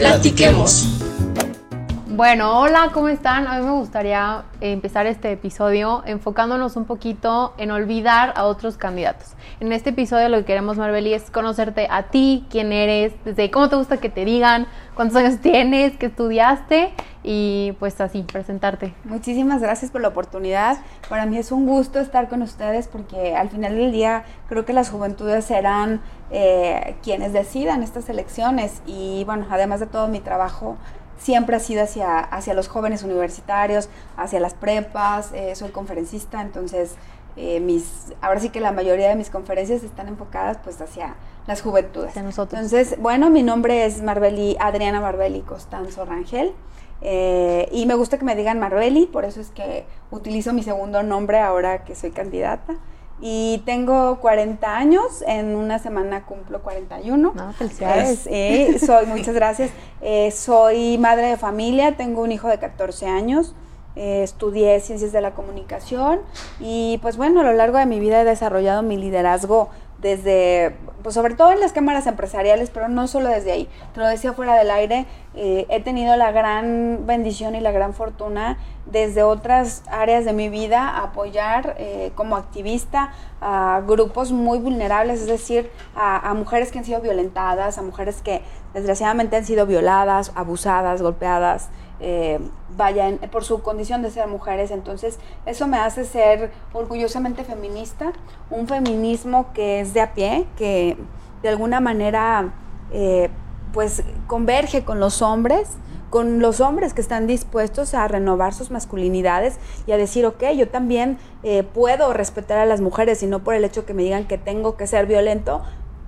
Platiquemos. Bueno, hola, ¿cómo están? A mí me gustaría empezar este episodio enfocándonos un poquito en olvidar a otros candidatos. En este episodio lo que queremos, Marbeli, es conocerte a ti, quién eres, desde cómo te gusta que te digan, cuántos años tienes, qué estudiaste y pues así, presentarte. Muchísimas gracias por la oportunidad. Para mí es un gusto estar con ustedes porque al final del día creo que las juventudes serán eh, quienes decidan estas elecciones y bueno, además de todo mi trabajo siempre ha sido hacia, hacia los jóvenes universitarios, hacia las prepas, eh, soy conferencista, entonces eh, mis, ahora sí que la mayoría de mis conferencias están enfocadas pues hacia las juventudes. nosotros. Entonces, bueno, mi nombre es Marbeli, Adriana Marbeli Costanzo Rangel. Eh, y me gusta que me digan Marbeli, por eso es que utilizo mi segundo nombre ahora que soy candidata. Y tengo 40 años, en una semana cumplo 41. No, felicidades. Eh, soy, muchas gracias. Eh, soy madre de familia, tengo un hijo de 14 años. Eh, estudié ciencias de la comunicación y pues bueno, a lo largo de mi vida he desarrollado mi liderazgo desde, pues sobre todo en las cámaras empresariales, pero no solo desde ahí. Te lo decía fuera del aire, eh, he tenido la gran bendición y la gran fortuna desde otras áreas de mi vida apoyar eh, como activista a grupos muy vulnerables, es decir, a, mujeres que han sido violentadas, a mujeres que desgraciadamente han sido violadas, abusadas, golpeadas, eh, vayan por su condición de ser mujeres. Entonces, eso me hace ser orgullosamente feminista, un feminismo que es de a pie, que de alguna manera eh, pues converge con los hombres, con los hombres que están dispuestos a renovar sus masculinidades y a decir, ok, yo también eh, puedo respetar a las mujeres y no por el hecho que me digan que tengo que ser violento,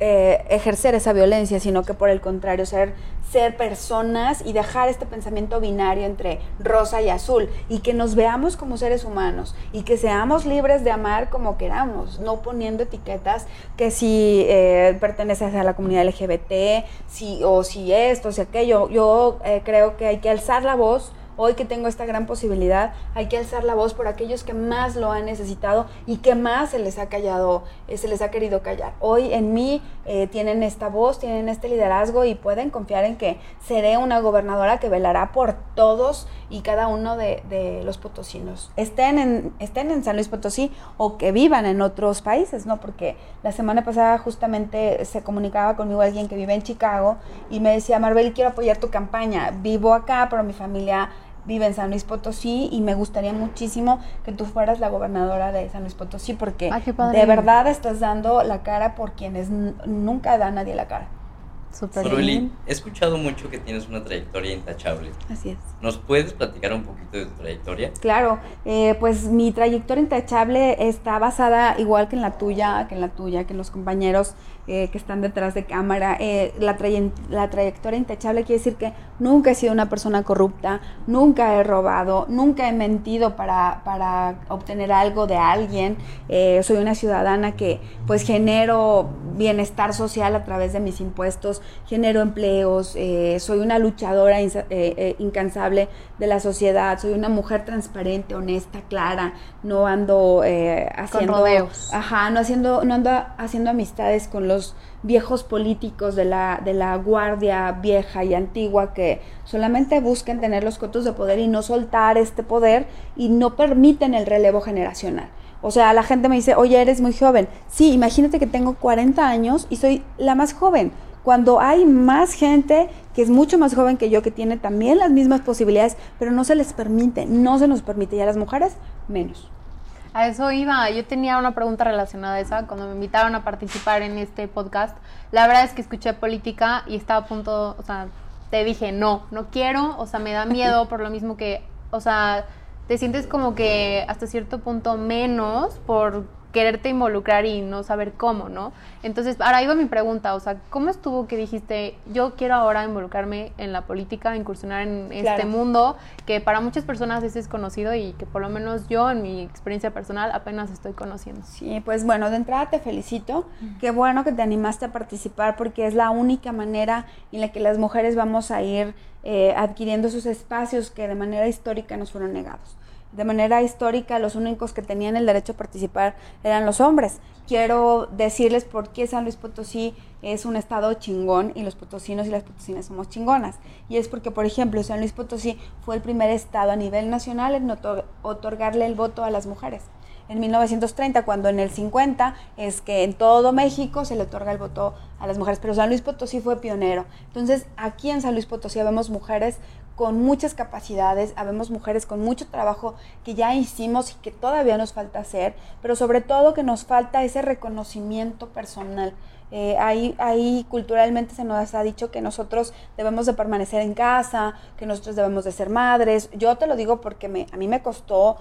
eh, ejercer esa violencia, sino que por el contrario, ser, ser personas y dejar este pensamiento binario entre rosa y azul y que nos veamos como seres humanos y que seamos libres de amar como queramos, no poniendo etiquetas que si eh, a la comunidad LGBT, si, o si esto, si aquello. Yo eh, creo que hay que alzar la voz Hoy que tengo esta gran posibilidad, hay que alzar la voz por aquellos que más lo han necesitado y que más se les ha callado, eh, se les ha querido callar. Hoy en mí eh, tienen esta voz, tienen este liderazgo y pueden confiar en que seré una gobernadora que velará por todos y cada uno de, los potosinos. Estén en, estén en San Luis Potosí o que vivan en otros países, ¿no? Porque la semana pasada justamente se comunicaba conmigo alguien que vive en Chicago y me decía, Marbel, quiero apoyar tu campaña. Vivo acá, pero mi familia vive en San Luis Potosí y me gustaría muchísimo que tú fueras la gobernadora de San Luis Potosí porque de verdad estás dando la cara por quienes nunca da nadie la cara. Super he escuchado mucho que tienes una trayectoria intachable. Así es. ¿Nos puedes platicar un poquito de tu trayectoria? Claro, eh, pues mi trayectoria intachable está basada igual que en la tuya, que en la tuya, que en los compañeros eh, que están detrás de cámara. Eh, la, la trayectoria intachable quiere decir que nunca he sido una persona corrupta, nunca he robado, nunca he mentido para, para obtener algo de alguien. soy una ciudadana que pues genero bienestar social a través de mis impuestos genero empleos, eh, soy una luchadora eh, eh, incansable de la sociedad, soy una mujer transparente, honesta, clara, no ando haciendo... Ajá, no, haciendo, no ando haciendo amistades con los viejos políticos de la, de la guardia vieja y antigua que solamente buscan tener los cotos de poder y no soltar este poder y no permiten el relevo generacional. O sea, la gente me dice, oye, eres muy joven. Sí, imagínate que tengo 40 años y soy la más joven cuando hay más gente que es mucho más joven que yo, que tiene también las mismas posibilidades, pero no se les permite, no se nos permite, y a las mujeres menos. A eso iba, yo tenía una pregunta relacionada a esa, cuando me invitaron a participar en este podcast, la verdad es que escuché política y estaba a punto, o sea, te dije, no, no quiero, o sea, me da miedo por lo mismo que, o sea, te sientes como que hasta cierto punto menos por quererte involucrar y no saber cómo, ¿no? Entonces, ahora iba mi pregunta, o sea, ¿cómo estuvo que dijiste, yo quiero ahora involucrarme en la política, incursionar en este mundo que para muchas personas es desconocido y que por lo menos yo en mi experiencia personal apenas estoy conociendo? Sí, pues bueno, de entrada te felicito, qué bueno que te animaste a participar porque es la única manera en la que las mujeres vamos a ir eh, adquiriendo esos espacios que de manera histórica nos fueron negados. De manera histórica los únicos que tenían el derecho a participar eran los hombres. Quiero decirles por qué San Luis Potosí es un estado chingón y los potosinos y las potosinas somos chingonas. Y es porque, por ejemplo, San Luis Potosí fue el primer estado a nivel nacional en otorgarle el voto a las mujeres en 1930, cuando en el 50 es que en todo México se le otorga el voto a las mujeres, pero San Luis Potosí fue pionero. Entonces, aquí en San Luis Potosí vemos mujeres con muchas capacidades, habemos mujeres con mucho trabajo que ya hicimos y que todavía nos falta hacer, pero sobre todo que nos falta ese reconocimiento personal. Eh, ahí, ahí culturalmente se nos ha dicho que nosotros debemos de permanecer en casa, que nosotros debemos de ser madres. Yo te lo digo porque a mí me costó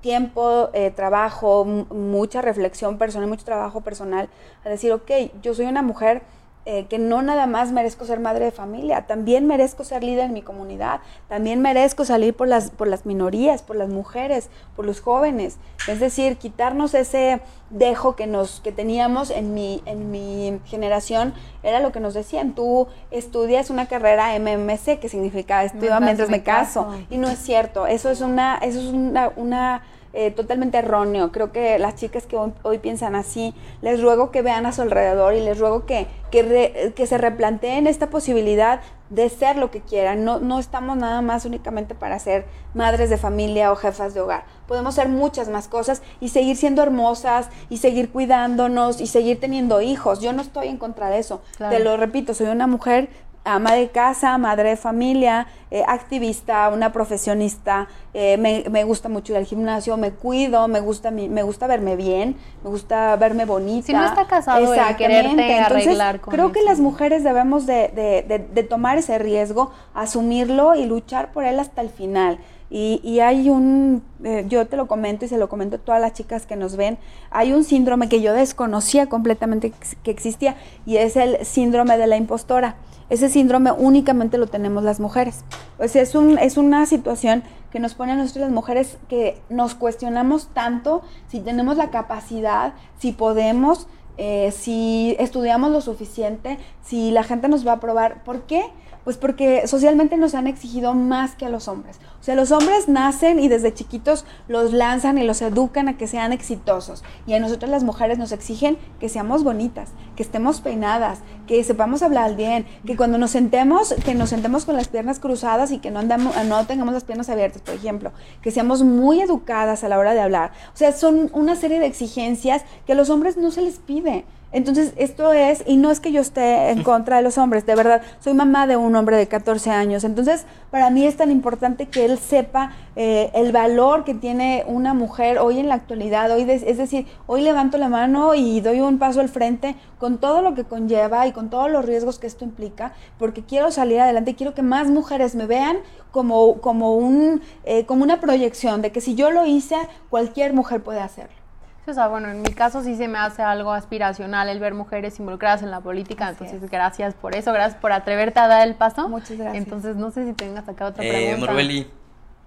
tiempo, eh, trabajo, mucha reflexión personal, mucho trabajo personal, a decir, ok, yo soy una mujer eh, que no nada más merezco ser madre de familia, también merezco ser líder en mi comunidad, también merezco salir por las, por las minorías, por las mujeres, por los jóvenes. Es decir, quitarnos ese dejo que, nos, que teníamos en mi, en mi generación, era lo que nos decían, tú estudias una carrera MMC, que significa estudio mientras me caso. Y no es cierto, eso es una, eso es una, una eh, totalmente erróneo. Creo que las chicas que hoy, piensan así, les ruego que vean a su alrededor y les ruego que, que, que, se replanteen esta posibilidad de ser lo que quieran. No, no estamos nada más únicamente para ser madres de familia o jefas de hogar. Podemos ser muchas más cosas y seguir siendo hermosas y seguir cuidándonos y seguir teniendo hijos. Yo no estoy en contra de eso. Te lo repito, soy una mujer ama de casa, madre de familia, eh, activista, una profesionista, eh, me, gusta mucho ir al gimnasio, me cuido, me gusta me gusta verme bien, me gusta verme bonita. Si no está casado y quererte arreglar con Creo que las mujeres debemos de, tomar ese riesgo, asumirlo y luchar por él hasta el final. Y, hay un, eh, yo te lo comento y se lo comento a todas las chicas que nos ven, hay un síndrome que yo desconocía completamente que existía y es el síndrome de la impostora. Ese síndrome únicamente lo tenemos las mujeres. O es, un, es una situación que nos pone a nosotros las mujeres que nos cuestionamos tanto si tenemos la capacidad, si podemos, eh, si estudiamos lo suficiente, si la gente nos va a aprobar. ¿Por qué? Pues porque socialmente nos han exigido más que a los hombres. O sea, los hombres nacen y desde chiquitos los lanzan y los educan a que sean exitosos. Y a nosotros las mujeres nos exigen que seamos bonitas, que estemos peinadas, que sepamos hablar bien, que cuando nos sentemos, que nos sentemos con las piernas cruzadas y que no, andamos, no tengamos las piernas abiertas, por ejemplo. Que seamos muy educadas a la hora de hablar. O sea, son una serie de exigencias que a los hombres no se les pide. Entonces, esto es, y no es que yo esté en contra de los hombres, de verdad, soy mamá de un hombre de 14 años, entonces para mí es tan importante que él sepa eh, el valor que tiene una mujer hoy en la actualidad, hoy es decir, hoy levanto la mano y doy un paso al frente con todo lo que conlleva y con todos los riesgos que esto implica, porque quiero salir adelante y quiero que más mujeres me vean como, como, un, eh, como una proyección de que si yo lo hice, cualquier mujer puede hacerlo. O sea, bueno, en mi caso sí se me hace algo aspiracional el ver mujeres involucradas en la política, entonces gracias por eso, gracias por atreverte a dar el paso. Muchas gracias. Entonces, no sé si tengas acá otra eh, pregunta. Morbeli,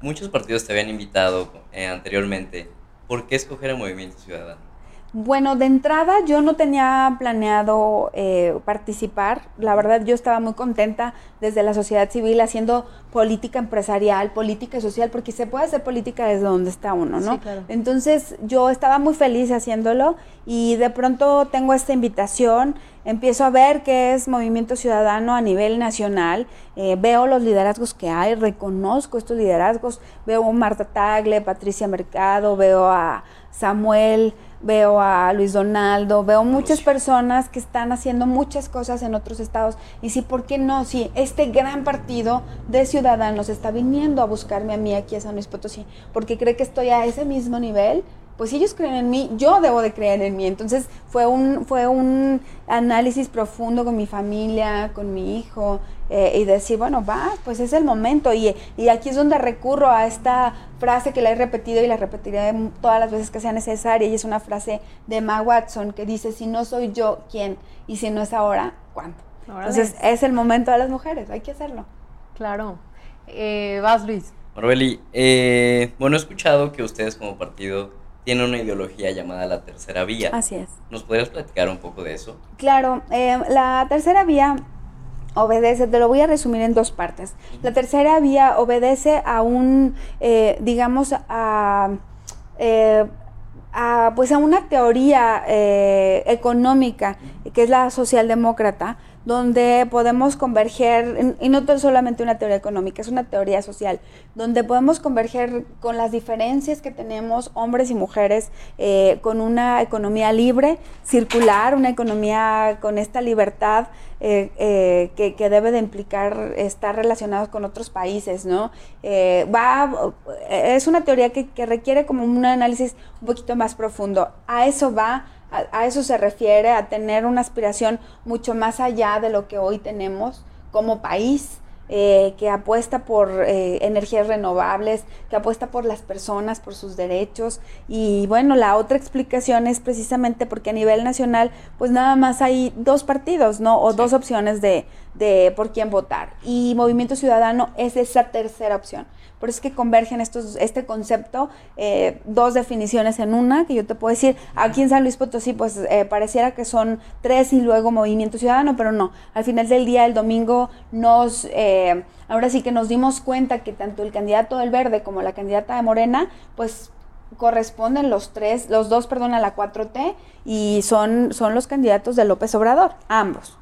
muchos partidos te habían invitado eh, anteriormente. ¿Por qué escoger el Movimiento Ciudadano? Bueno, de entrada yo no tenía planeado eh, participar. La verdad yo estaba muy contenta desde la sociedad civil haciendo política empresarial, política social, porque se puede hacer política desde donde está uno, ¿no? Entonces yo estaba muy feliz haciéndolo y de pronto tengo esta invitación, empiezo a ver qué es movimiento ciudadano a nivel nacional, eh, veo los liderazgos que hay, reconozco estos liderazgos, veo a Marta Tagle, Patricia Mercado, veo a Samuel veo a Luis Donaldo, veo muchas personas que están haciendo muchas cosas en otros estados. Y sí, ¿por qué no? Si este gran partido de ciudadanos está viniendo a buscarme a mí aquí a San Luis Potosí, porque cree que estoy a ese mismo nivel, pues si ellos creen en mí, yo debo de creer en mí. Entonces fue un, fue un análisis profundo con mi familia, con mi hijo, eh, y decir, bueno, va, pues es el momento. Y, y, aquí es donde recurro a esta frase que la he repetido y la repetiré todas las veces que sea necesaria, y es una frase de Ma Watson que dice, si no soy yo, ¿quién? Y si no es ahora, ¿cuándo? Entonces es el momento de las mujeres, hay que hacerlo. Claro. Eh, vas, Luis. Marbeli, eh, bueno, he escuchado que ustedes como partido tiene una ideología llamada la tercera vía. Así es. ¿Nos podrías platicar un poco de eso? Claro, eh, la tercera vía obedece, te lo voy a resumir en dos partes. La tercera vía obedece a un, eh, digamos, a, eh, a, pues a una teoría eh, económica que es la socialdemócrata, donde podemos converger, y no solamente una teoría económica, es una teoría social, donde podemos converger con las diferencias que tenemos hombres y mujeres, eh, con una economía libre, circular, una economía con esta libertad eh, eh, que, debe de implicar estar relacionados con otros países, ¿no? va, es una teoría que, que requiere como un análisis un poquito más profundo. A eso va a, eso se refiere, a tener una aspiración mucho más allá de lo que hoy tenemos como país. Eh, que apuesta por eh, energías renovables, que apuesta por las personas, por sus derechos. Y bueno, la otra explicación es precisamente porque a nivel nacional, pues nada más hay dos partidos, ¿no? O dos opciones de, de por quién votar. Y Movimiento Ciudadano es esa tercera opción. Por eso es que convergen estos, este concepto, eh, dos definiciones en una, que yo te puedo decir, aquí en San Luis Potosí, pues eh, pareciera que son tres y luego Movimiento Ciudadano, pero no. Al final del día, el domingo, nos, eh, ahora sí que nos dimos cuenta que tanto el candidato del Verde como la candidata de Morena, pues corresponden los tres, los dos, perdón, a la 4T y son, son los candidatos de López Obrador, ambos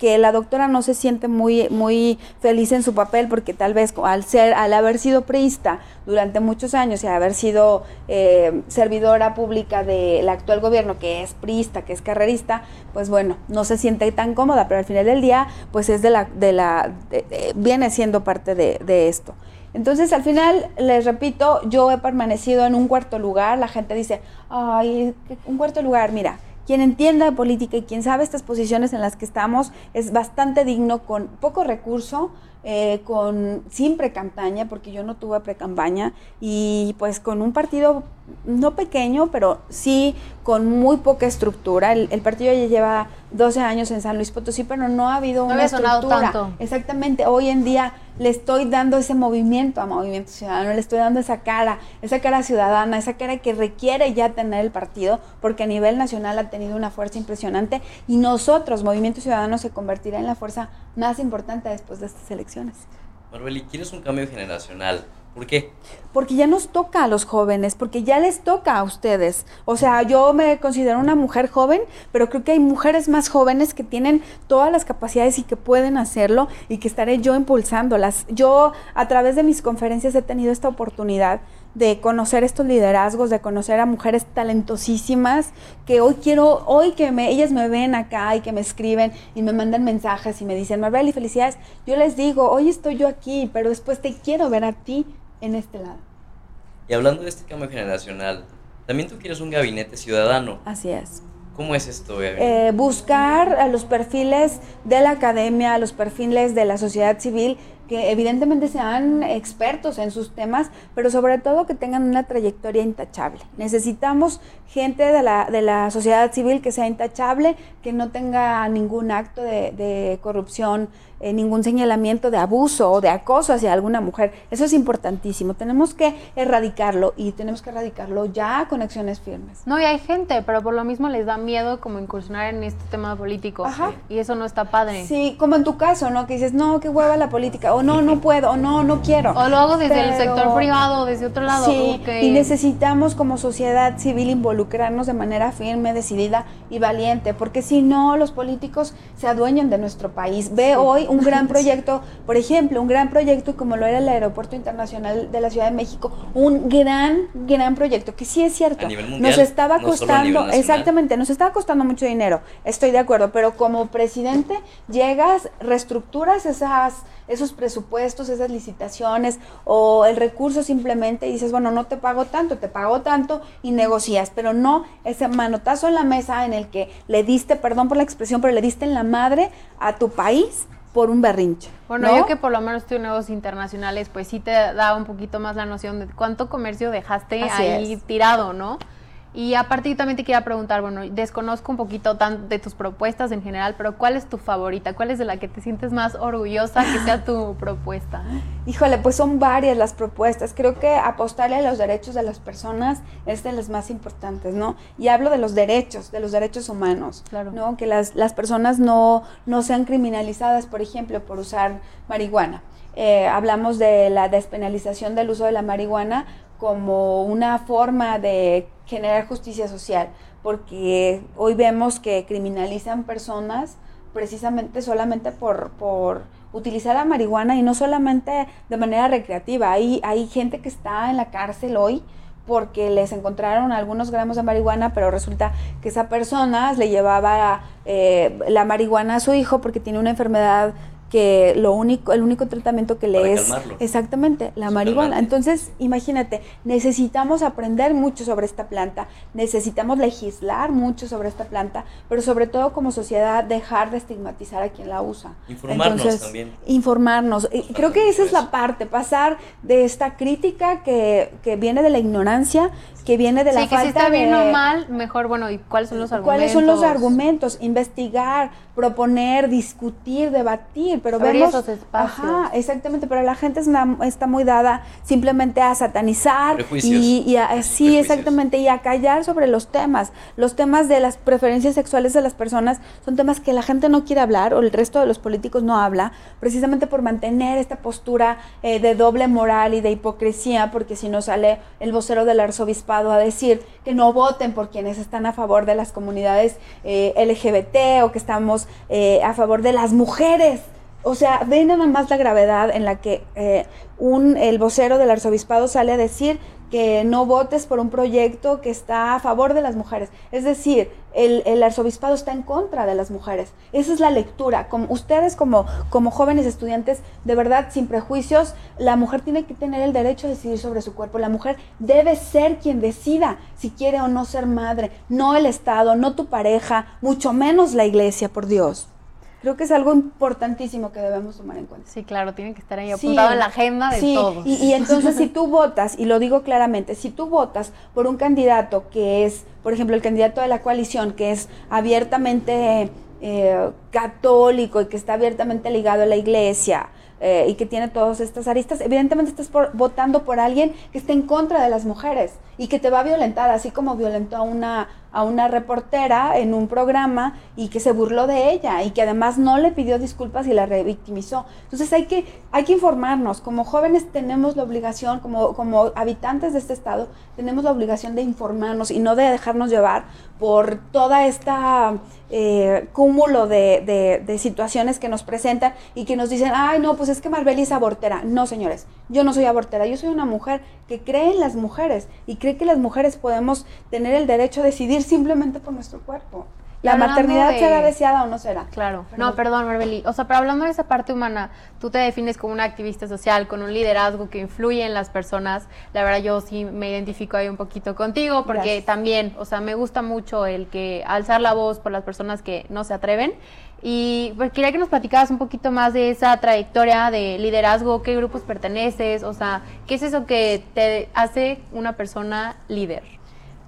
que la doctora no se siente muy, muy feliz en su papel porque tal vez al, ser, al haber sido priista durante muchos años y haber sido eh, servidora pública del actual gobierno, que es priista, que es carrerista, pues bueno, no se siente tan cómoda, pero al final del día, pues es de la, de la, viene siendo parte de, de esto. Entonces, al final, les repito, yo he permanecido en un cuarto lugar. La gente dice, ay, un cuarto lugar, mira, quien entienda de política y quien sabe estas posiciones en las que estamos es bastante digno con poco recurso, eh, con sin pre-campaña, porque yo no tuve pre-campaña, y pues con un partido no pequeño, pero sí con muy poca estructura. El, partido ya lleva 12 años en San Luis Potosí, pero no ha habido una estructura. Tanto. Exactamente, hoy en día le estoy dando ese movimiento a Movimiento Ciudadano, le estoy dando esa cara, esa cara ciudadana, esa cara que requiere ya tener el partido, porque a nivel nacional ha tenido una fuerza impresionante y nosotros, Movimiento Ciudadano, se convertirá en la fuerza más importante después de estas elecciones. Marbeli, ¿quieres un cambio generacional? ¿Por qué? Porque ya nos toca a los jóvenes, porque ya les toca a ustedes. O sea, yo me considero una mujer joven, pero creo que hay mujeres más jóvenes que tienen todas las capacidades y que pueden hacerlo y que estaré yo impulsándolas. Yo a través de mis conferencias he tenido esta oportunidad de conocer estos liderazgos, de conocer a mujeres talentosísimas que hoy quiero, hoy que me, ellas me ven acá y que me escriben y me mandan mensajes y me dicen, Marbeli, felicidades, yo les digo, hoy estoy yo aquí, pero después te quiero ver a ti en este lado. Y hablando de este cambio generacional, también tú quieres un gabinete ciudadano. Así es. ¿Cómo es esto? Eh, buscar a los perfiles de la academia, a los perfiles de la sociedad civil que evidentemente sean expertos en sus temas, pero sobre todo que tengan una trayectoria intachable. Necesitamos gente de la, de la sociedad civil que sea intachable, que no tenga ningún acto de, de corrupción, eh, ningún señalamiento de abuso o de acoso hacia alguna mujer. Eso es importantísimo. Tenemos que erradicarlo y tenemos que erradicarlo ya con acciones firmes. No, y hay gente, pero por lo mismo les da miedo como incursionar en este tema político. Ajá. Y eso no está padre. Sí, como en tu caso, ¿no? Que dices, no, qué hueva la política, o no, no puedo, o no, no quiero. O lo hago desde el sector privado, desde otro lado. Sí, y necesitamos como sociedad civil involucrarnos de manera firme, decidida y valiente, porque si no, los políticos se adueñan de nuestro país. Ve hoy un gran proyecto, por ejemplo, un gran proyecto como lo era el Aeropuerto Internacional de la Ciudad de México, un gran, gran proyecto, que sí es cierto, nos estaba costando, exactamente, nos estaba costando mucho dinero, estoy de acuerdo, pero como presidente llegas, reestructuras esas esos presupuestos, esas licitaciones o el recurso simplemente y dices, bueno, no te pago tanto, te pago tanto y negocias, pero no ese manotazo en la mesa en el que le diste, perdón por la expresión, pero le diste en la madre a tu país por un berrinche. Bueno, yo que por lo menos estoy en negocios internacionales, pues sí te da un poquito más la noción de cuánto comercio dejaste ahí tirado, ¿no? Y aparte yo también te quería preguntar, bueno, desconozco un poquito tan de tus propuestas en general, pero ¿cuál es tu favorita? ¿Cuál es de la que te sientes más orgullosa que sea tu propuesta? Híjole, pues son varias las propuestas. Creo que apostarle a los derechos de las personas es de las más importantes, ¿no? Y hablo de los derechos, de los derechos humanos, Claro. ¿no? Que las, las personas no, no sean criminalizadas, por ejemplo, por usar marihuana. Eh, hablamos de la despenalización del uso de la marihuana como una forma de generar justicia social, porque hoy vemos que criminalizan personas precisamente solamente por, por utilizar la marihuana y no solamente de manera recreativa. Hay, hay gente que está en la cárcel hoy porque les encontraron algunos gramos de marihuana, pero resulta que esa persona le llevaba eh, la marihuana a su hijo porque tiene una enfermedad que lo único, el único tratamiento que le Para es calmarlo. exactamente la Es marihuana. calmante. Entonces, imagínate, necesitamos aprender mucho sobre esta planta, necesitamos legislar mucho sobre esta planta, pero sobre todo como sociedad dejar de estigmatizar a quien la usa. Informarnos también. Informarnos. Y falta creo que esa es la parte, pasar de esta crítica que, que viene de la ignorancia, que viene de la sí, que falta si está bien de- o mal, mejor, bueno, ¿y cuáles son los argumentos? ¿Cuáles son los argumentos? Investigar, proponer, discutir, debatir, pero Abrir vemos esos espacios. Ajá, exactamente, pero la gente es una- está muy dada simplemente a satanizar Prejuicios. y, y a- sí, Prejuicios. exactamente, y a callar sobre los temas. Los temas de las preferencias sexuales de las personas son temas que la gente no quiere hablar o el resto de los políticos no habla, precisamente por mantener esta postura eh, de doble moral y de hipocresía, porque si no sale el vocero del arzobispado a decir que no voten por quienes están a favor de las comunidades eh, LGBT o que estamos eh, a favor de las mujeres. O sea, ve nada más la gravedad en la que eh, un, el vocero del arzobispado sale a decir que no votes por un proyecto que está a favor de las mujeres. Es decir, el, el arzobispado está en contra de las mujeres. Esa es la lectura. Como ustedes como, como jóvenes estudiantes, de verdad, sin prejuicios, la mujer tiene que tener el derecho a decidir sobre su cuerpo. La mujer debe ser quien decida si quiere o no ser madre, no el Estado, no tu pareja, mucho menos la iglesia, por Dios. Creo que es algo importantísimo que debemos tomar en cuenta. Sí, claro, tiene que estar ahí Sí. apuntado en la agenda de Sí, todos. Y, y entonces si tú votas, y lo digo claramente, si tú votas por un candidato que es, por ejemplo, el candidato de la coalición, que es abiertamente eh, católico y que está abiertamente ligado a la iglesia, eh, y que tiene todas estas aristas, evidentemente estás por- votando por alguien que está en contra de las mujeres y que te va a violentar, así como violentó a una, a una reportera en un programa y que se burló de ella y que además no le pidió disculpas y la revictimizó. Entonces hay que, hay que informarnos, como jóvenes tenemos la obligación, como, como habitantes de este estado, tenemos la obligación de informarnos y no de dejarnos llevar por toda esta eh, cúmulo de, de- de situaciones que nos presentan y que nos dicen, ay no, pues es que Marbeli es abortera. No, señores, yo no soy abortera, yo soy una mujer que cree en las mujeres y cree que las mujeres podemos tener el derecho a decidir simplemente por nuestro cuerpo. La hablando maternidad de- será deseada o no será. Claro. No, perdón, Marbeli. O sea, pero hablando de esa parte humana, tú te defines como una activista social, con un liderazgo que influye en las personas. La verdad, yo sí me identifico ahí un poquito contigo, porque Gracias. también, o sea, me gusta mucho el que alzar la voz por las personas que no se atreven. Y pues quería que nos platicaras un poquito más de esa trayectoria de liderazgo, qué grupos perteneces, o sea, qué es eso que te hace una persona líder.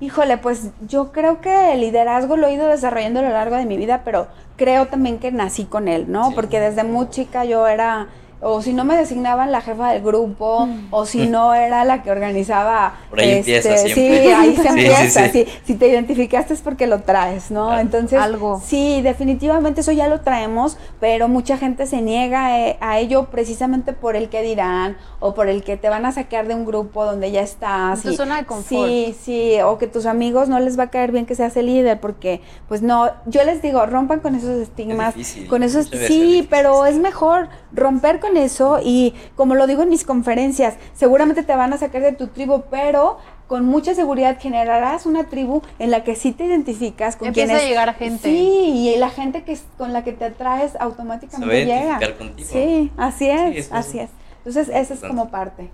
Híjole, pues yo creo que el liderazgo lo he ido desarrollando a lo largo de mi vida, pero creo también que nací con él, ¿no? Sí. Porque desde muy chica yo era, o si no me designaban la jefa del grupo, o si no era la que organizaba. este, Por ahí empieza Sí, ahí se Sí, sí, empieza. sí. sí. Si te identificaste es porque lo traes, ¿no? Claro. Entonces, Algo. sí, definitivamente eso ya lo traemos, pero mucha gente se niega eh, a ello precisamente por el que dirán o por el que te van a sacar de un grupo donde ya estás. Tu y- zona de confort. Sí, sí, o que tus amigos no les va a caer bien que seas el líder, porque, pues no, yo les digo, rompan con esos estigmas, difícil, con esos, sí, es difícil, pero sí. es mejor romper con eso y, como lo digo en mis conferencias, seguramente te van a sacar de tu tribu, pero con mucha seguridad generarás una tribu en la que sí te identificas con Empieza quienes a llegar gente. Sí, y la gente que es- con la que te atraes automáticamente llega. contigo. Sí, así es, así es. Entonces, esa es como parte.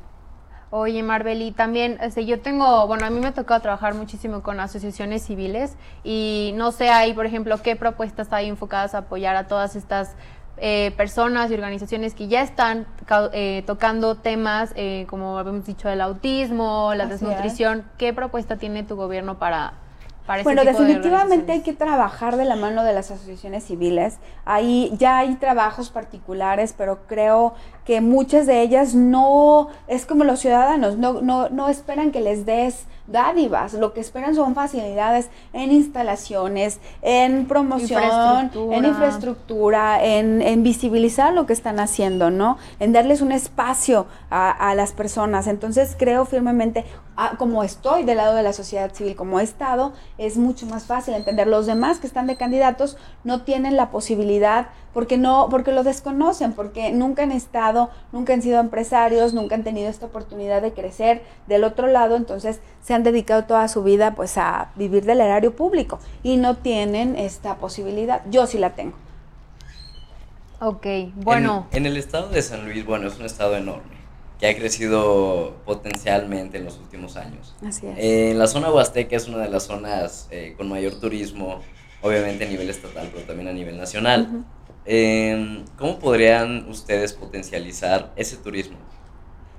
Oye, Marbeli, también, este, yo tengo, bueno, a mí me ha tocado trabajar muchísimo con asociaciones civiles y no sé ahí, por ejemplo, qué propuestas hay enfocadas a apoyar a todas estas eh, personas y organizaciones que ya están eh, tocando temas eh, como habíamos dicho el autismo, la desnutrición. ¿Qué propuesta tiene tu gobierno para bueno, definitivamente hay que trabajar de la mano de las asociaciones civiles. Ahí ya hay trabajos particulares, pero creo que muchas de ellas no, es como los ciudadanos, no, no, no esperan que les des dádivas, lo que esperan son facilidades en instalaciones, en promoción, en infraestructura, en, visibilizar lo que están haciendo, ¿no? En darles un espacio a, las personas. Entonces creo firmemente, ah, como estoy del lado de la sociedad civil, como he estado, es mucho más fácil entender. Los demás que están de candidatos no tienen la posibilidad porque no, porque lo desconocen, porque nunca han estado, nunca han sido empresarios, nunca han tenido esta oportunidad de crecer del otro lado, entonces se han dedicado toda su vida pues a vivir del erario público y no tienen esta posibilidad. Yo sí la tengo. Ok, bueno. En, el estado de San Luis, bueno, es un estado enorme que ha crecido potencialmente en los últimos años. Así es. en la zona huasteca es una de las zonas eh, con mayor turismo, obviamente a nivel estatal, pero también a nivel nacional. Em, ¿Cómo podrían ustedes potencializar ese turismo?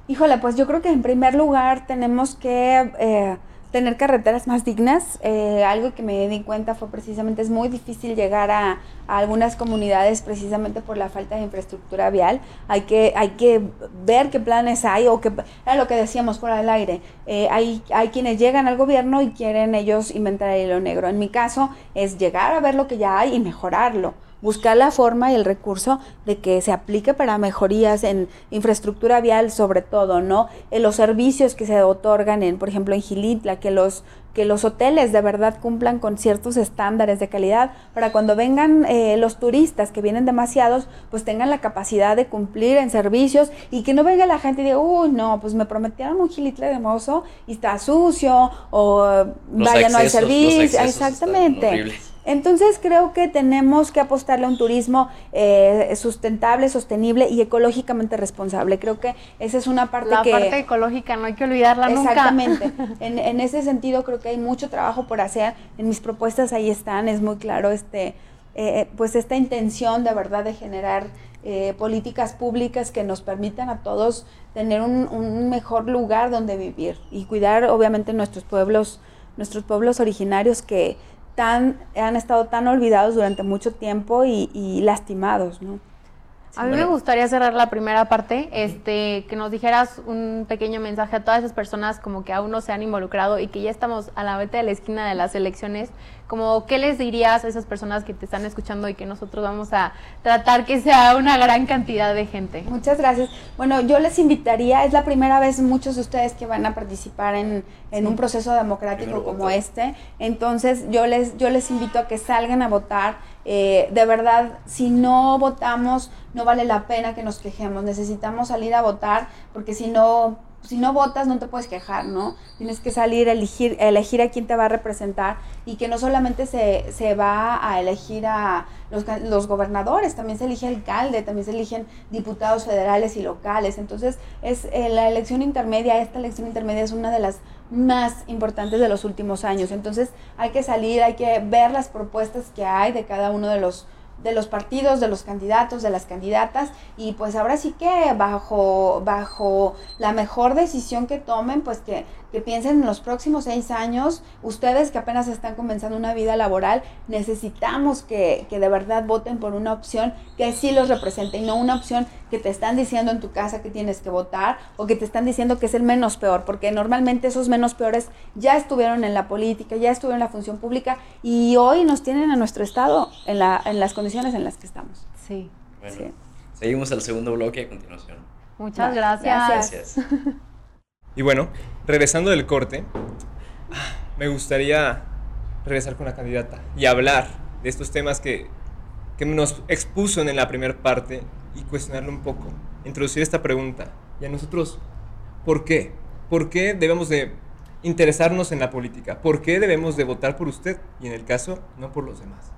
Híjole, pues yo creo que en primer lugar tenemos que eh, tener carreteras más dignas. Eh, algo que me di cuenta fue precisamente, es muy difícil llegar a, algunas comunidades precisamente por la falta de infraestructura vial. Hay que, hay que ver qué planes hay o que, era lo que decíamos por el aire. Eh, hay, hay quienes llegan al gobierno y quieren ellos inventar el hilo negro. En mi caso es llegar a ver lo que ya hay y mejorarlo buscar la forma y el recurso de que se aplique para mejorías en infraestructura vial sobre todo, ¿no? En los servicios que se otorgan en, por ejemplo, en Gilitla, que los que los hoteles de verdad cumplan con ciertos estándares de calidad para cuando vengan eh, los turistas que vienen demasiados, pues tengan la capacidad de cumplir en servicios y que no venga la gente y diga, uy, no, pues me prometieron un Gilitla de mozo y está sucio o vaya, no hay servicio. Exactamente. Entonces creo que tenemos que apostarle a un turismo eh, sustentable, sostenible y ecológicamente responsable. Creo que esa es una parte La que... La parte ecológica no hay que olvidarla nunca. Exactamente. En, en, ese sentido creo que hay mucho trabajo por hacer. En mis propuestas ahí están, es muy claro este, eh, pues esta intención de verdad de generar eh, políticas públicas que nos permitan a todos tener un, un mejor lugar donde vivir y cuidar obviamente nuestros pueblos, nuestros pueblos originarios que han estado tan olvidados durante mucho tiempo y, lastimados, ¿no? A mí me gustaría cerrar la primera parte, este, que nos dijeras un pequeño mensaje a todas esas personas como que aún no se han involucrado y que ya estamos a la vete de la esquina de las elecciones como, ¿qué les dirías a esas personas que te están escuchando y que nosotros vamos a tratar que sea una gran cantidad de gente? Muchas gracias. Bueno, yo les invitaría, es la primera vez muchos de ustedes que van a participar en, un proceso democrático como este, entonces yo les, yo les invito a que salgan a votar. Eh, de verdad, si no votamos, no vale la pena que nos quejemos. Necesitamos salir a votar porque si no si no votas no te puedes quejar, ¿no? Tienes que salir a elegir, elegir a quién te va a representar y que no solamente se, se va a elegir a los, los, gobernadores, también se elige alcalde, también se eligen diputados federales y locales. Entonces, es eh, la elección intermedia, esta elección intermedia es una de las más importantes de los últimos años. Entonces, hay que salir, hay que ver las propuestas que hay de cada uno de los de los partidos, de los candidatos, de las candidatas y pues ahora sí que bajo, bajo la mejor decisión que tomen, pues que que piensen en los próximos seis años, ustedes que apenas están comenzando una vida laboral, necesitamos que, que, de verdad voten por una opción que sí los represente y no una opción que te están diciendo en tu casa que tienes que votar o que te están diciendo que es el menos peor, porque normalmente esos menos peores ya estuvieron en la política, ya estuvieron en la función pública y hoy nos tienen a nuestro Estado en, la, en las condiciones en las que estamos. Sí. Bueno, Seguimos al segundo bloque a continuación. Muchas gracias. Gracias. Y bueno, regresando del corte, me gustaría regresar con la candidata y hablar de estos temas que, que nos expuso en la primera parte y cuestionarlo un poco. Introducir esta pregunta. Y a nosotros, ¿por qué? ¿Por qué debemos de interesarnos en la política? ¿Por qué debemos de votar por usted? Y en el caso, no por los demás.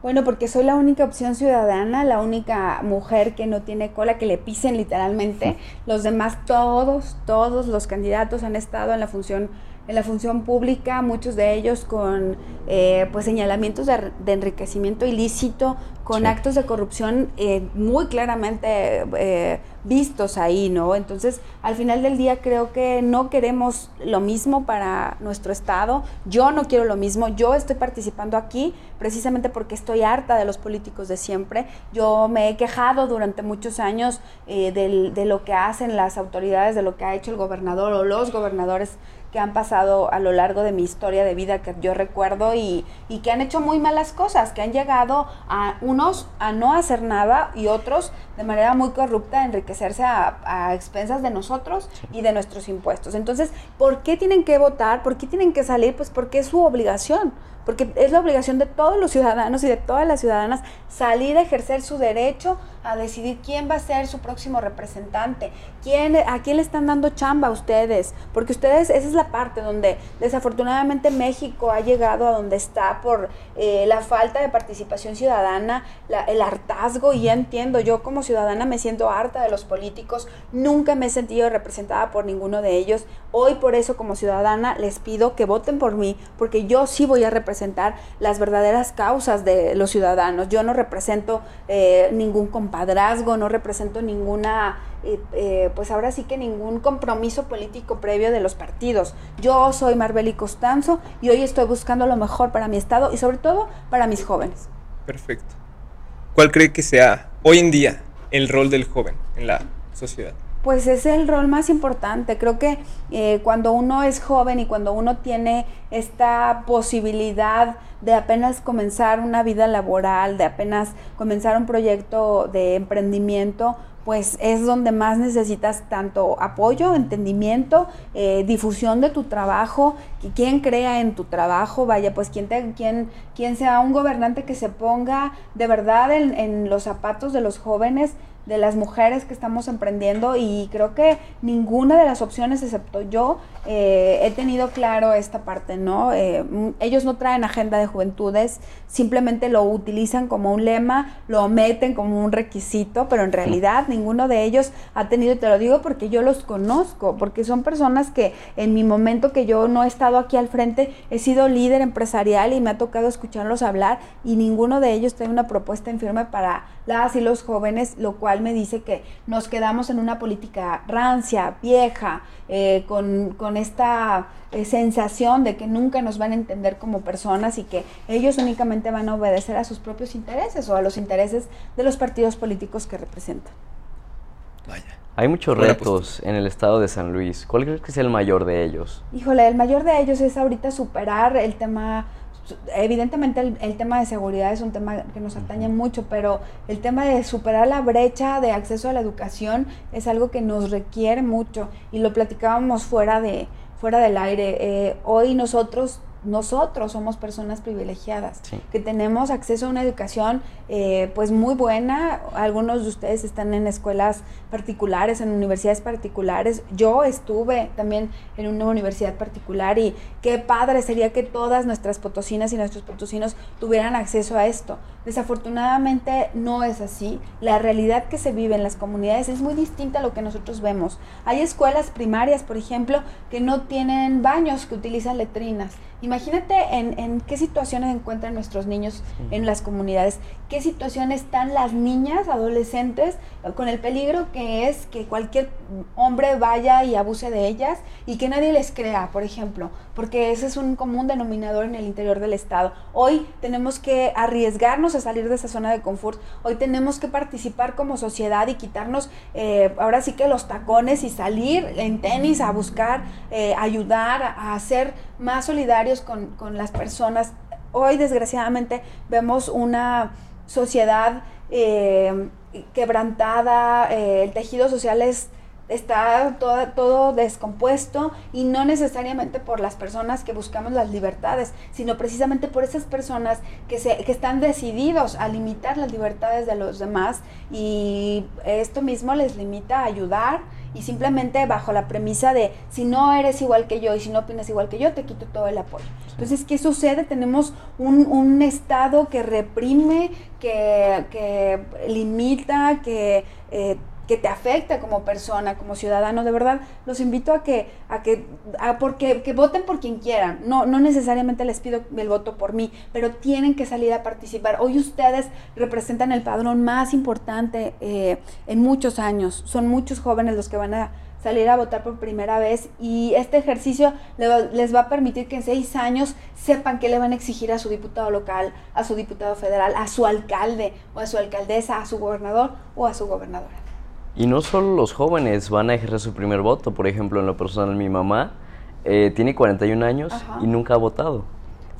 Bueno, porque soy la única opción ciudadana, la única mujer que no tiene cola, que le pisen literalmente. Los demás, todos, todos los candidatos han estado en la función, en la función pública, muchos de ellos con eh, pues señalamientos de, enriquecimiento ilícito, con actos de corrupción eh, muy claramente eh, vistos ahí, ¿no? Entonces, al final del día creo que no queremos lo mismo para nuestro Estado. Yo no quiero lo mismo. Yo estoy participando aquí precisamente porque estoy harta de los políticos de siempre. Yo me he quejado durante muchos años eh, de lo que hacen las autoridades, de lo que ha hecho el gobernador o los gobernadores que han pasado a lo largo de mi historia de vida que yo recuerdo y, y, que han hecho muy malas cosas, que han llegado a unos a no hacer nada y otros de manera muy corrupta a enriquecerse a, a expensas de nosotros y de nuestros impuestos. Entonces, ¿por qué tienen que votar? ¿Por qué tienen que salir? Pues porque es su obligación porque es la obligación de todos los ciudadanos y de todas las ciudadanas salir a ejercer su derecho a decidir quién va a ser su próximo representante, quién, a quién le están dando chamba a ustedes, porque ustedes, esa es la parte donde desafortunadamente México ha llegado a donde está por eh, la falta de participación ciudadana, el hartazgo, y ya entiendo, yo como ciudadana me siento harta de los políticos, nunca me he sentido representada por ninguno de ellos, hoy por eso como ciudadana les pido que voten por mí, porque yo sí voy a representar las verdaderas causas de los ciudadanos. Yo no represento eh, ningún compadrazgo, no represento ninguna, eh, eh, pues ahora sí que ningún compromiso político previo de los partidos. Yo soy Marbeli Costanzo y hoy estoy buscando lo mejor para mi estado y sobre todo para mis jóvenes. Perfecto. ¿Cuál cree que sea hoy en día el rol del joven en la sociedad? Pues es el rol más importante. Creo que eh, cuando uno es joven y cuando uno tiene esta posibilidad de apenas comenzar una vida laboral, de apenas comenzar un proyecto de emprendimiento, pues es donde más necesitas tanto apoyo, entendimiento, eh, difusión de tu trabajo, quien crea en tu trabajo, vaya, pues quien, te, quien, quien sea un gobernante que se ponga de verdad en, en los zapatos de los jóvenes de las mujeres que estamos emprendiendo y creo que ninguna de las opciones, excepto yo, eh, he tenido claro esta parte, ¿no? Eh, ellos no traen agenda de juventudes, simplemente lo utilizan como un lema, lo meten como un requisito, pero en realidad ninguno de ellos ha tenido, te lo digo porque yo los conozco, porque son personas que en mi momento que yo no he estado aquí al frente, he sido líder empresarial y me ha tocado escucharlos hablar y ninguno de ellos tiene una propuesta en firme para las y los jóvenes, lo cual me dice que nos quedamos en una política rancia, vieja, eh, con, esta eh, sensación de que nunca nos van a entender como personas y que ellos únicamente van a obedecer a sus propios intereses o a los intereses de los partidos políticos que representan. Vaya. Hay muchos retos en el estado de San Luis. ¿Cuál crees que es el mayor de ellos? Híjole, el mayor de ellos es ahorita superar el tema evidentemente el, tema de seguridad es un tema que nos atañe mucho, pero el tema de superar la brecha de acceso a la educación es algo que nos requiere mucho y lo platicábamos fuera de fuera del aire. Eh, hoy nosotros nosotros somos personas privilegiadas, que tenemos acceso a una educación eh, pues muy buena. Algunos de ustedes están en escuelas particulares, en universidades particulares. Yo estuve también en una universidad particular y qué padre sería que todas nuestras potosinas y nuestros potosinos tuvieran acceso a esto. Desafortunadamente no es así. La realidad que se vive en las comunidades es muy distinta a lo que nosotros vemos. Hay escuelas primarias, por ejemplo, que no tienen baños, que utilizan letrinas Imagínate en, qué situaciones encuentran nuestros niños en las comunidades, qué situaciones están las niñas, adolescentes, con el peligro que es que cualquier hombre vaya y abuse de ellas y que nadie les crea, por ejemplo, porque ese es un común denominador en el interior del Estado. Hoy tenemos que arriesgarnos a salir de esa zona de confort, hoy tenemos que participar como sociedad y quitarnos eh, ahora sí que los tacones y salir en tenis a buscar, eh, ayudar, a hacer más solidarios con, las personas. Hoy, desgraciadamente, vemos una sociedad eh, quebrantada, eh, el tejido social es, está todo, descompuesto y no necesariamente por las personas que buscamos las libertades, sino precisamente por esas personas que, se, que están decididos a limitar las libertades de los demás y esto mismo les limita a ayudar y simplemente bajo la premisa de si no eres igual que yo y si no opinas igual que yo, te quito todo el apoyo. Entonces, ¿qué sucede? Tenemos un, un Estado que reprime, que, que limita, que... Eh, que te afecta como persona, como ciudadano, de verdad, los invito a que, a que, a porque, que voten por quien quieran. No, no necesariamente les pido el voto por mí, pero tienen que salir a participar. Hoy ustedes representan el padrón más importante eh, en muchos años. Son muchos jóvenes los que van a salir a votar por primera vez y este ejercicio les va a permitir que en seis años sepan qué le van a exigir a su diputado local, a su diputado federal, a su alcalde o a su alcaldesa, a su gobernador o a su gobernadora. Y no solo los jóvenes van a ejercer su primer voto, por ejemplo, en lo personal mi mamá eh, tiene 41 años y nunca ha votado.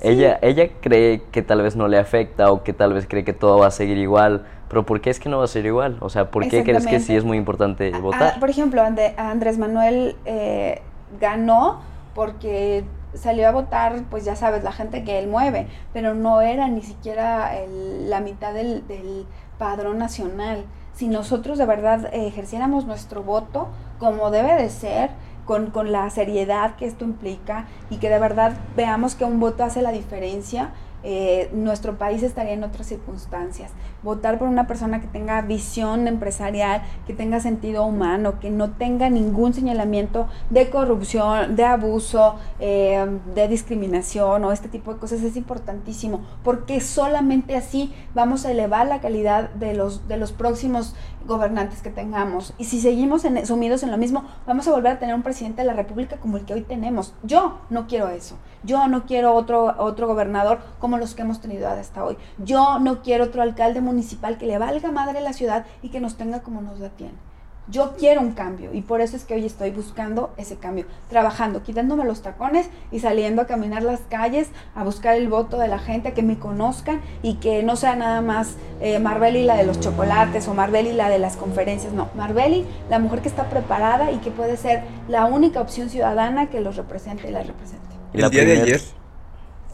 Ella, ella cree que tal vez no le afecta o que tal vez cree que todo va a seguir igual, pero ¿por qué es que no va a ser igual? O sea, ¿por qué crees que sí es muy importante votar? por ejemplo, Andrés Manuel eh, ganó porque salió a votar, pues ya sabes, la gente que él mueve, pero no era ni siquiera la mitad del, del padrón nacional. Si nosotros de verdad ejerciéramos nuestro voto como debe de ser, con, con, la seriedad que esto implica y que de verdad veamos que un voto hace la diferencia, eh, nuestro país estaría en otras circunstancias. Votar por una persona que tenga visión empresarial, que tenga sentido humano, que no tenga ningún señalamiento de corrupción, de abuso, eh, de discriminación o este tipo de cosas es importantísimo, porque solamente así vamos a elevar la calidad de los, de los próximos gobernantes que tengamos. Y si seguimos sumidos en lo mismo, vamos a volver a tener un presidente de la República como el que hoy tenemos. Yo no quiero eso. Yo no quiero otro, otro gobernador como los que hemos tenido hasta hoy. Yo no quiero otro alcalde municipal que le valga madre la ciudad y que nos tenga como nos da tiene. Yo quiero un cambio y por eso es que hoy estoy buscando ese cambio, trabajando, quitándome los tacones y saliendo a caminar las calles, a buscar el voto de la gente, que me conozcan y que no sea nada más eh, Marbeli la de los chocolates o Marbeli la de las conferencias, no, Marbeli la mujer que está preparada y que puede ser la única opción ciudadana que los represente y las represente. El día de ayer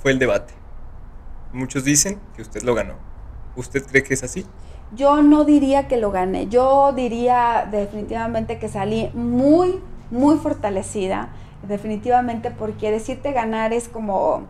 fue el debate. Muchos dicen que usted lo ganó. ¿Usted cree que es así? Yo no diría que lo gané, yo diría definitivamente que salí muy, muy fortalecida, definitivamente porque decirte ganar es como,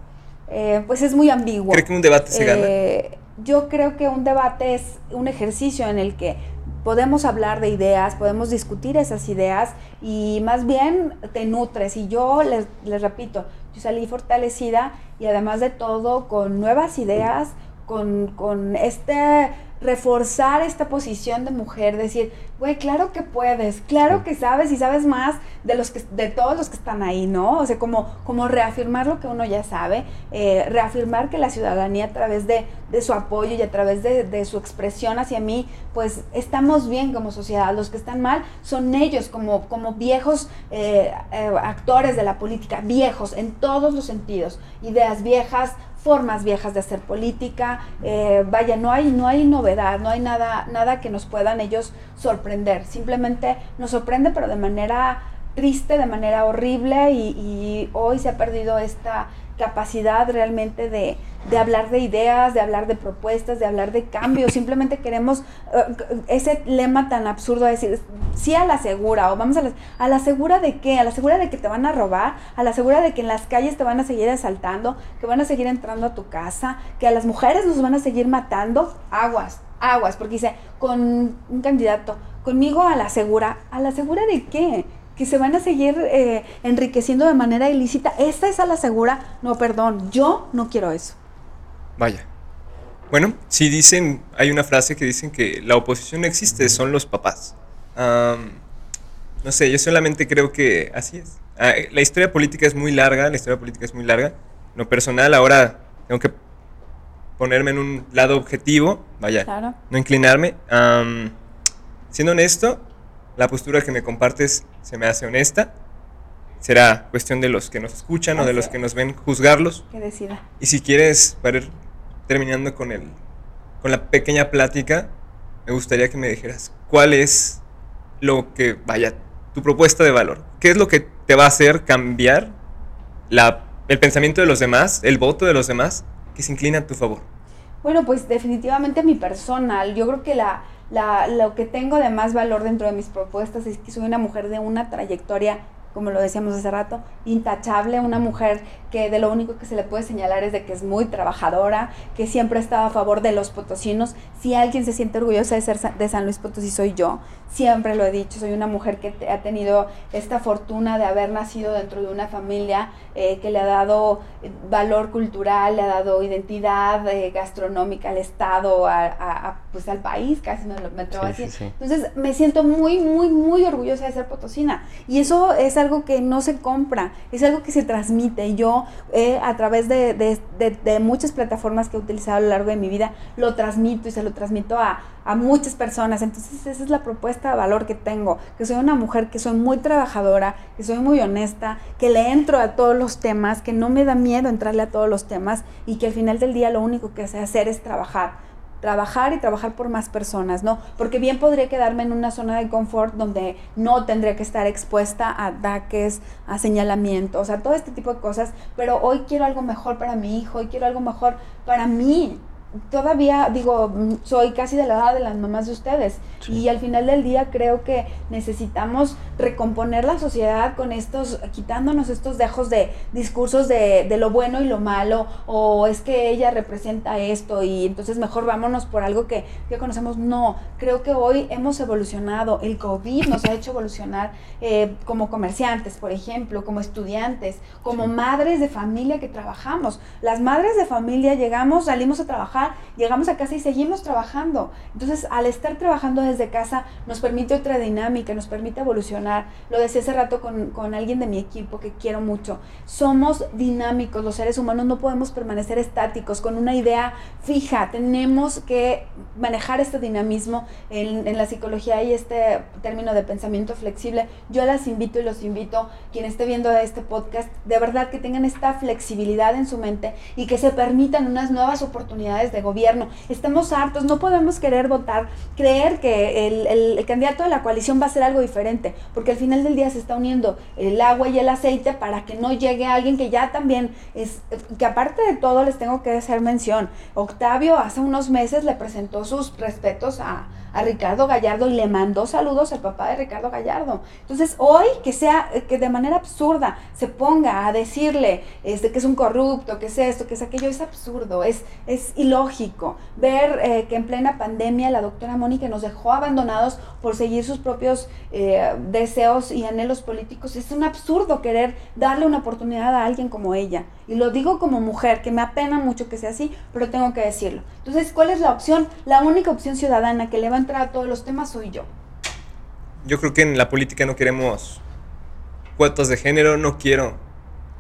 eh, pues es muy ambiguo. ¿Cree que un debate se gana? Eh, yo creo que un debate es un ejercicio en el que podemos hablar de ideas, podemos discutir esas ideas y más bien te nutres. Y yo les, les repito, yo salí fortalecida y además de todo con nuevas ideas, con, con este reforzar esta posición de mujer, decir, güey, claro que puedes, claro que sabes y sabes más de los que, de todos los que están ahí, ¿no? O sea, como, como reafirmar lo que uno ya sabe, eh, reafirmar que la ciudadanía a través de, su apoyo y a través de, su expresión hacia mí, pues estamos bien como sociedad. Los que están mal son ellos como, como viejos eh, eh, actores de la política, viejos en todos los sentidos, ideas viejas, formas viejas de hacer política, eh, vaya, no hay, no hay novedad, no hay nada, nada que nos puedan ellos sorprender, simplemente nos sorprende pero de manera triste, de manera horrible y, y hoy se ha perdido esta, capacidad realmente de, hablar de ideas, de hablar de propuestas, de hablar de cambios. Simplemente queremos eh, ese lema tan absurdo de decir, sí a la segura, o vamos a la, a la segura de qué, a la segura de que te van a robar, a la segura de que en las calles te van a seguir asaltando, que van a seguir entrando a tu casa, que a las mujeres nos van a seguir matando. Aguas, aguas, porque dice, con un candidato, conmigo a la segura, ¿a la segura de qué? Que se van a seguir eh, enriqueciendo de manera ilícita. ¿Esta es a la segura? No, perdón, yo no quiero eso. Vaya. Bueno, si dicen, hay una frase que dicen que la oposición no existe, son los papás. no sé, yo solamente creo que así es. Ah, la historia política es muy larga, la historia política es muy larga. lo personal, ahora tengo que ponerme en un lado objetivo, vaya, no inclinarme. siendo honesto, la postura que me compartes se me hace honesta. Será cuestión de los que nos escuchan o de los que nos ven juzgarlos. Que decida. Y si quieres, para ir terminando con, el, con la pequeña plática, me gustaría que me dijeras cuál es lo que, vaya, tu propuesta de valor. ¿Qué es lo que te va a hacer cambiar la, el pensamiento de los demás, el voto de los demás, que se inclina a tu favor? Bueno, pues definitivamente mi personal. Yo creo que la, lo que tengo de más valor dentro de mis propuestas es que soy una mujer de una trayectoria como lo decíamos hace rato, intachable, una mujer que de lo único que se le puede señalar es de que es muy trabajadora, que siempre ha estado a favor de los potosinos. Si alguien se siente orgullosa de ser de San Luis Potosí soy yo, siempre lo he dicho, soy una mujer que ha tenido esta fortuna de haber nacido dentro de una familia eh, que le ha dado eh, valor cultural, le ha dado identidad eh, gastronómica al Estado, a, pues al país, casi me, me atrevo así. Entonces me siento muy, muy, muy orgullosa de ser potosina. Y eso es algo que no se compra, es algo que se transmite. Yo a través de, muchas plataformas que he utilizado a lo largo de mi vida, lo transmito y se lo transmito a, muchas personas. Entonces esa es la propuesta de valor que tengo, que soy una mujer que soy muy trabajadora, que soy muy honesta, que le entro a todos los temas, que no me da miedo entrarle a todos los temas y que al final del día lo único que sé hacer es trabajar trabajar y trabajar por más personas, ¿no? Porque bien podría quedarme en una zona de confort donde no tendría que estar expuesta a ataques, a señalamientos, a todo este tipo de cosas, pero hoy quiero algo mejor para mi hijo, hoy quiero algo mejor para mí, todavía digo, soy casi de la edad de las mamás de ustedes y al final del día creo que necesitamos recomponer la sociedad con estos, quitándonos estos dejos de discursos de, de, lo bueno y lo malo o es que ella representa esto y entonces mejor vámonos por algo que ya conocemos. No, creo que hoy hemos evolucionado, el COVID nos ha hecho evolucionar eh, como comerciantes, por ejemplo, como estudiantes, como madres de familia que trabajamos. Las madres de familia llegamos, salimos a trabajar, llegamos a casa y seguimos trabajando. Entonces, al estar trabajando desde casa, nos permite otra dinámica, nos permite evolucionar. Lo decía hace rato con, con alguien de mi equipo que quiero mucho. Somos dinámicos, los seres humanos no podemos permanecer estáticos con una idea fija. Tenemos que manejar este dinamismo en, en la psicología y este término de pensamiento flexible. Yo las invito y los invito, quien esté viendo este podcast, de verdad que tengan esta flexibilidad en su mente y que se permitan unas nuevas oportunidades de gobierno. Estamos hartos, no podemos querer votar, creer que el, candidato de la coalición va a ser algo diferente, porque al final del día se está uniendo el agua y el aceite para que no llegue alguien que ya también es, que aparte de todo les tengo que hacer mención, Octavio hace unos meses le presentó sus respetos a a Ricardo Gallardo y le mandó saludos al papá de Ricardo Gallardo. Entonces, hoy que sea, que de manera absurda se ponga a decirle este, que es un corrupto, que es esto, que es aquello, es absurdo, es, es ilógico. Ver eh, que en plena pandemia la doctora Mónica nos dejó abandonados por seguir sus propios eh, deseos y anhelos políticos, es un absurdo querer darle una oportunidad a alguien como ella. Y lo digo como mujer, que me apena mucho que sea así, pero tengo que decirlo. Entonces, ¿cuál es la opción? La única opción ciudadana que le va a entrar a todos los temas soy yo. Yo creo que en la política no queremos cuotas de género, no quiero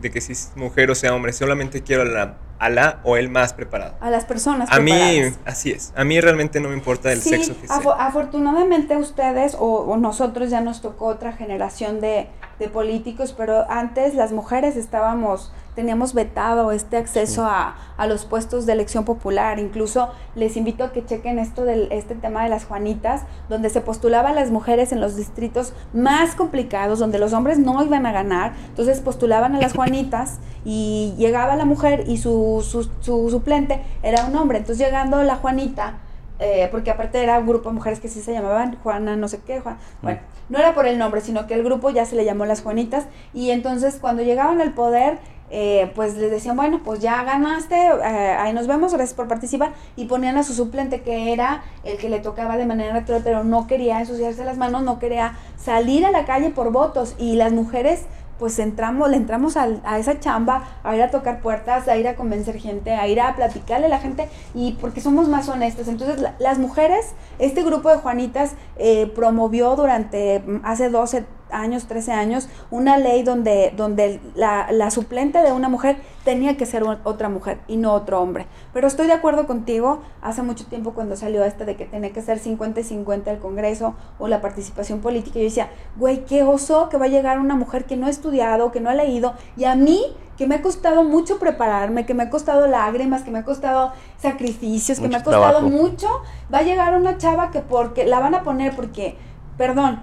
de que si es mujer o sea hombre, solamente quiero a la, a la o el más preparado. A las personas. A mí, así es. A mí realmente no me importa el sexo que sea. Afortunadamente ustedes o, o, nosotros ya nos tocó otra generación de, de políticos, pero antes las mujeres estábamos teníamos vetado este acceso a, a, los puestos de elección popular. Incluso les invito a que chequen esto del este tema de las Juanitas, donde se postulaba a las mujeres en los distritos más complicados, donde los hombres no iban a ganar. Entonces postulaban a las Juanitas y llegaba la mujer y su, su, su suplente era un hombre. Entonces llegando la Juanita, eh, porque aparte era un grupo de mujeres que sí se llamaban Juana, no sé qué, Juan. Bueno, no era por el nombre, sino que el grupo ya se le llamó las Juanitas. Y entonces cuando llegaban al poder, eh, pues les decían, bueno, pues ya ganaste, eh, ahí nos vemos, gracias por participar, y ponían a su suplente que era el que le tocaba de manera natural, pero no quería ensuciarse las manos, no quería salir a la calle por votos, y las mujeres pues entramos, le entramos a, a, esa chamba, a ir a tocar puertas, a ir a convencer gente, a ir a platicarle a la gente, y porque somos más honestas. Entonces, las mujeres, este grupo de Juanitas eh, promovió durante mm, hace 12 años, 13 años, una ley donde, donde la, la suplente de una mujer tenía que ser otra mujer y no otro hombre. Pero estoy de acuerdo contigo, hace mucho tiempo cuando salió este de que tenía que ser 50 y 50 el Congreso o la participación política, yo decía, güey, qué oso que va a llegar una mujer que no ha estudiado, que no ha leído, y a mí que me ha costado mucho prepararme, que me ha costado lágrimas, que me ha costado sacrificios, que me ha costado mucho, va a llegar una chava que porque la van a poner porque, perdón,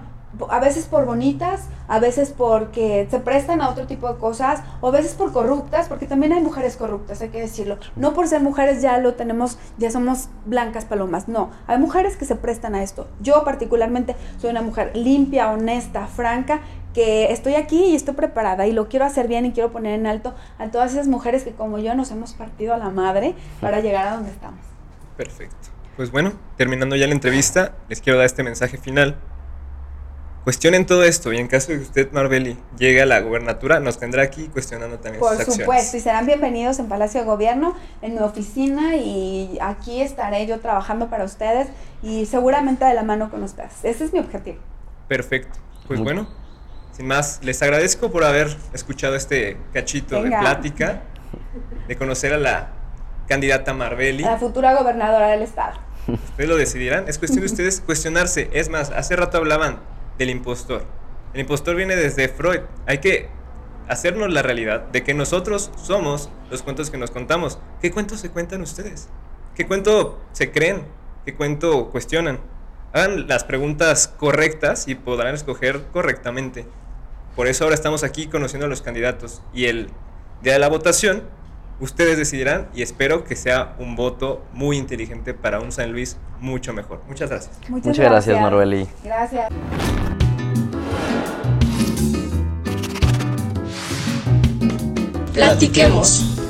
a veces por bonitas, a veces porque se prestan a otro tipo de cosas, o a veces por corruptas, porque también hay mujeres corruptas, hay que decirlo. No por ser mujeres ya lo tenemos, ya somos blancas palomas, no. Hay mujeres que se prestan a esto. Yo particularmente soy una mujer limpia, honesta, franca, que estoy aquí y estoy preparada y lo quiero hacer bien y quiero poner en alto a todas esas mujeres que como yo nos hemos partido a la madre para llegar a donde estamos. Perfecto. Pues bueno, terminando ya la entrevista, les quiero dar este mensaje final cuestionen todo esto y en caso de que usted, Marbeli, llegue a la gubernatura, nos tendrá aquí cuestionando también Por supuesto, y serán bienvenidos en Palacio de Gobierno, en mi oficina y aquí estaré yo trabajando para ustedes y seguramente de la mano con ustedes. Ese es mi objetivo. Perfecto. Pues bueno, sin más, les agradezco por haber escuchado este cachito de plática, de conocer a la candidata Marbeli. La futura gobernadora del estado. Ustedes lo decidirán, es cuestión de ustedes cuestionarse. Es más, hace rato hablaban del impostor. El impostor viene desde Freud. Hay que hacernos la realidad de que nosotros somos los cuentos que nos contamos. ¿Qué cuentos se cuentan ustedes? ¿Qué cuento se creen? ¿Qué cuento cuestionan? Hagan las preguntas correctas y podrán escoger correctamente. Por eso ahora estamos aquí conociendo a los candidatos y el día de la votación ustedes decidirán y espero que sea un voto muy inteligente para un San Luis mucho mejor. Muchas gracias. Muchas, gracias, Marbeli. Gracias. Platiquemos.